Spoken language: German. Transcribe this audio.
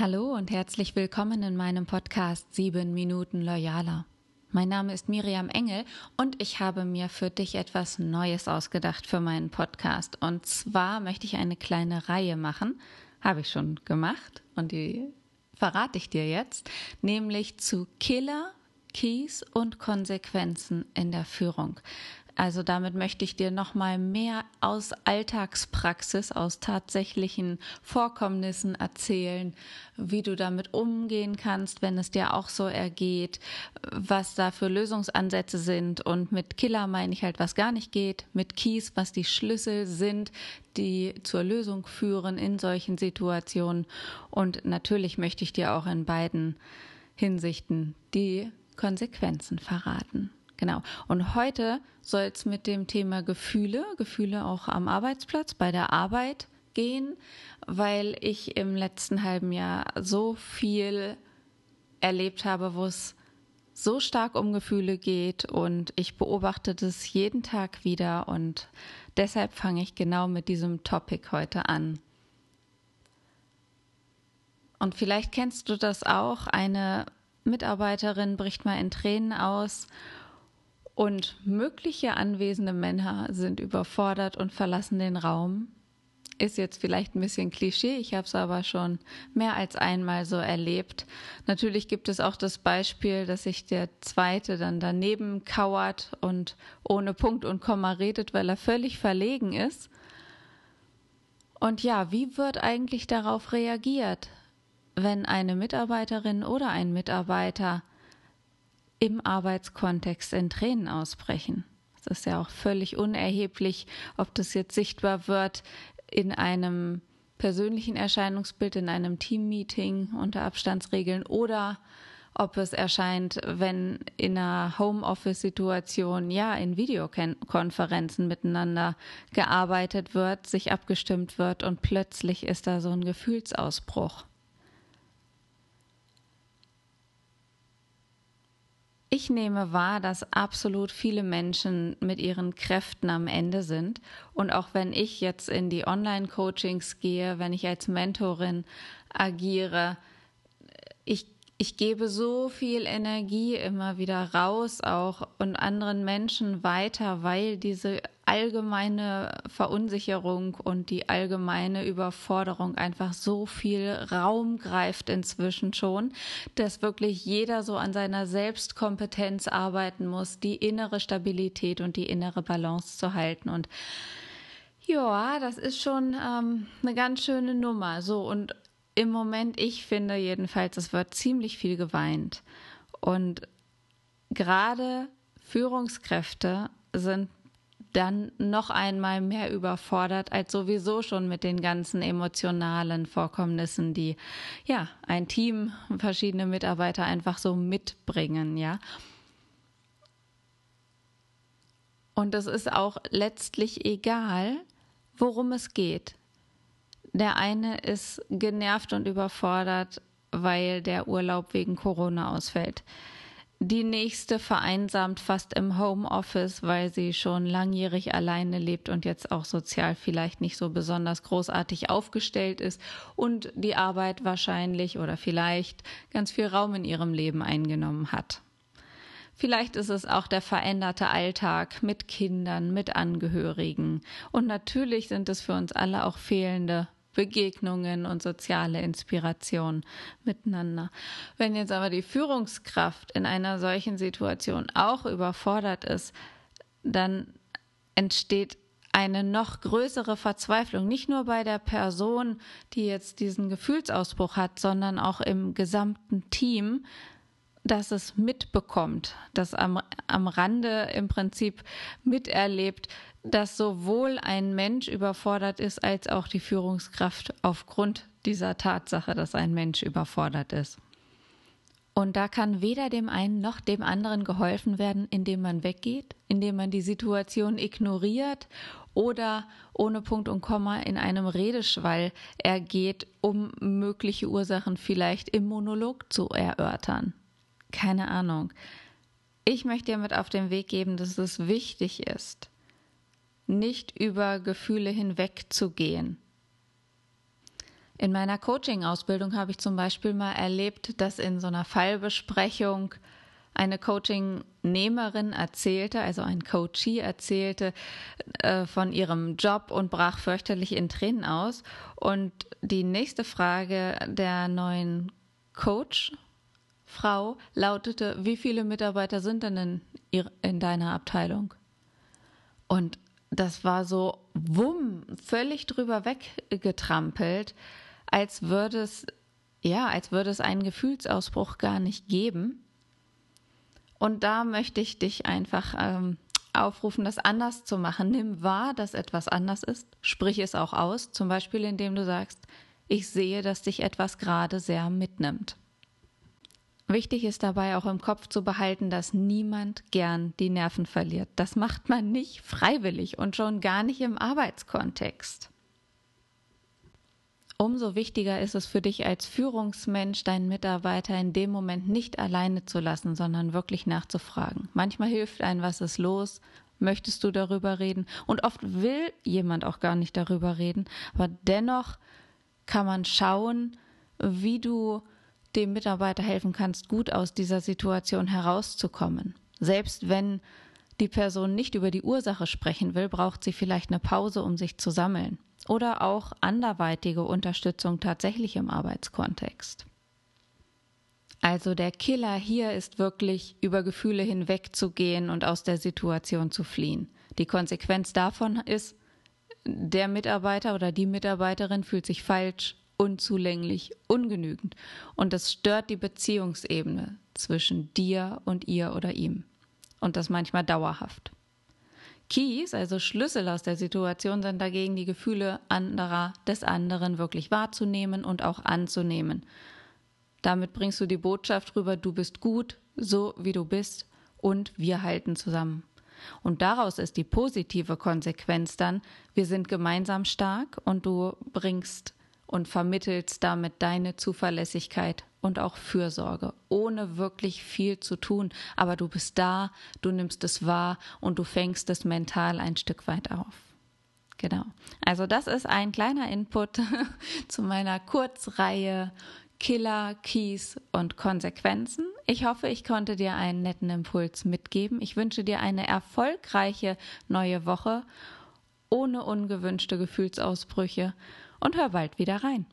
Hallo und herzlich willkommen in meinem Podcast 7 Minuten Loyaler. Mein Name ist Miriam Engel und ich habe mir für dich etwas Neues ausgedacht für meinen Podcast. Und zwar möchte ich eine kleine Reihe machen, habe ich schon gemacht und die verrate ich dir jetzt, nämlich zu Killer, Keys und Konsequenzen in der Führung. Also damit möchte ich dir noch mal mehr aus Alltagspraxis, aus tatsächlichen Vorkommnissen erzählen, wie du damit umgehen kannst, wenn es dir auch so ergeht, was da für Lösungsansätze sind. Und mit Killer meine ich halt, was gar nicht geht, mit Keys, was die Schlüssel sind, die zur Lösung führen in solchen Situationen. Und natürlich möchte ich dir auch in beiden Hinsichten die Konsequenzen verraten. Genau. Und heute soll es mit dem Thema Gefühle, Gefühle auch am Arbeitsplatz, bei der Arbeit gehen, weil ich im letzten halben Jahr so viel erlebt habe, wo es so stark um Gefühle geht und ich beobachte das jeden Tag wieder und deshalb fange ich genau mit diesem Topic heute an. Und vielleicht kennst du das auch, eine Mitarbeiterin bricht mal in Tränen aus und mögliche anwesende Männer sind überfordert und verlassen den Raum. Ist jetzt vielleicht ein bisschen Klischee, ich habe es aber schon mehr als einmal so erlebt. Natürlich gibt es auch das Beispiel, dass sich der Zweite dann daneben kauert und ohne Punkt und Komma redet, weil er völlig verlegen ist. Und ja, wie wird eigentlich darauf reagiert, wenn eine Mitarbeiterin oder ein Mitarbeiter im Arbeitskontext in Tränen ausbrechen. Es ist ja auch völlig unerheblich, ob das jetzt sichtbar wird in einem persönlichen Erscheinungsbild, in einem Teammeeting unter Abstandsregeln oder ob es erscheint, wenn in einer Homeoffice-Situation, ja, in Videokonferenzen miteinander gearbeitet wird, sich abgestimmt wird und plötzlich ist da so ein Gefühlsausbruch. Ich nehme wahr, dass absolut viele Menschen mit ihren Kräften am Ende sind. Und auch wenn ich jetzt in die Online-Coachings gehe, wenn ich als Mentorin agiere, ich, ich gebe so viel Energie immer wieder raus auch und anderen Menschen weiter, weil diese allgemeine Verunsicherung und die allgemeine Überforderung einfach so viel Raum greift inzwischen schon, dass wirklich jeder so an seiner Selbstkompetenz arbeiten muss, die innere Stabilität und die innere Balance zu halten. Und ja, das ist schon ähm, eine ganz schöne Nummer. So, und im Moment, ich finde jedenfalls, es wird ziemlich viel geweint. Und gerade Führungskräfte sind dann noch einmal mehr überfordert als sowieso schon mit den ganzen emotionalen Vorkommnissen, die ja ein Team, verschiedene Mitarbeiter einfach so mitbringen, ja. Und es ist auch letztlich egal, worum es geht. Der eine ist genervt und überfordert, weil der Urlaub wegen Corona ausfällt. Die nächste vereinsamt fast im Homeoffice, weil sie schon langjährig alleine lebt und jetzt auch sozial vielleicht nicht so besonders großartig aufgestellt ist und die Arbeit wahrscheinlich oder vielleicht ganz viel Raum in ihrem Leben eingenommen hat. Vielleicht ist es auch der veränderte Alltag mit Kindern, mit Angehörigen. Und natürlich sind es für uns alle auch fehlende Begegnungen und soziale Inspiration miteinander. Wenn jetzt aber die Führungskraft in einer solchen Situation auch überfordert ist, dann entsteht eine noch größere Verzweiflung, nicht nur bei der Person, die jetzt diesen Gefühlsausbruch hat, sondern auch im gesamten Team, das es mitbekommt, das am, am Rande im Prinzip miterlebt, dass sowohl ein Mensch überfordert ist, als auch die Führungskraft aufgrund dieser Tatsache, dass ein Mensch überfordert ist. Und da kann weder dem einen noch dem anderen geholfen werden, indem man weggeht, indem man die Situation ignoriert oder ohne Punkt und Komma in einem Redeschwall ergeht, um mögliche Ursachen vielleicht im Monolog zu erörtern. Keine Ahnung. Ich möchte dir mit auf den Weg geben, dass es wichtig ist, nicht über Gefühle hinwegzugehen. In meiner Coaching-Ausbildung habe ich zum Beispiel mal erlebt, dass in so einer Fallbesprechung eine Coaching-Nehmerin erzählte, also ein Coachee erzählte äh, von ihrem Job und brach fürchterlich in Tränen aus. Und die nächste Frage der neuen Coach-Frau lautete, wie viele Mitarbeiter sind denn in, in deiner Abteilung? Und das war so, wumm, völlig drüber weggetrampelt, als würde es, ja, als würde es einen Gefühlsausbruch gar nicht geben. Und da möchte ich dich einfach ähm, aufrufen, das anders zu machen. Nimm wahr, dass etwas anders ist. Sprich es auch aus, zum Beispiel indem du sagst, ich sehe, dass dich etwas gerade sehr mitnimmt. Wichtig ist dabei auch im Kopf zu behalten, dass niemand gern die Nerven verliert. Das macht man nicht freiwillig und schon gar nicht im Arbeitskontext. Umso wichtiger ist es für dich als Führungsmensch, deinen Mitarbeiter in dem Moment nicht alleine zu lassen, sondern wirklich nachzufragen. Manchmal hilft ein, was ist los? Möchtest du darüber reden? Und oft will jemand auch gar nicht darüber reden, aber dennoch kann man schauen, wie du dem Mitarbeiter helfen kannst, gut aus dieser Situation herauszukommen. Selbst wenn die Person nicht über die Ursache sprechen will, braucht sie vielleicht eine Pause, um sich zu sammeln oder auch anderweitige Unterstützung tatsächlich im Arbeitskontext. Also der Killer hier ist wirklich über Gefühle hinwegzugehen und aus der Situation zu fliehen. Die Konsequenz davon ist, der Mitarbeiter oder die Mitarbeiterin fühlt sich falsch, unzulänglich, ungenügend und das stört die Beziehungsebene zwischen dir und ihr oder ihm und das manchmal dauerhaft. Keys, also Schlüssel aus der Situation, sind dagegen die Gefühle anderer, des anderen wirklich wahrzunehmen und auch anzunehmen. Damit bringst du die Botschaft rüber, du bist gut, so wie du bist und wir halten zusammen. Und daraus ist die positive Konsequenz dann, wir sind gemeinsam stark und du bringst und vermittelst damit deine Zuverlässigkeit und auch Fürsorge, ohne wirklich viel zu tun. Aber du bist da, du nimmst es wahr und du fängst es mental ein Stück weit auf. Genau. Also das ist ein kleiner Input zu meiner Kurzreihe Killer, Keys und Konsequenzen. Ich hoffe, ich konnte dir einen netten Impuls mitgeben. Ich wünsche dir eine erfolgreiche neue Woche ohne ungewünschte Gefühlsausbrüche und hör bald wieder rein.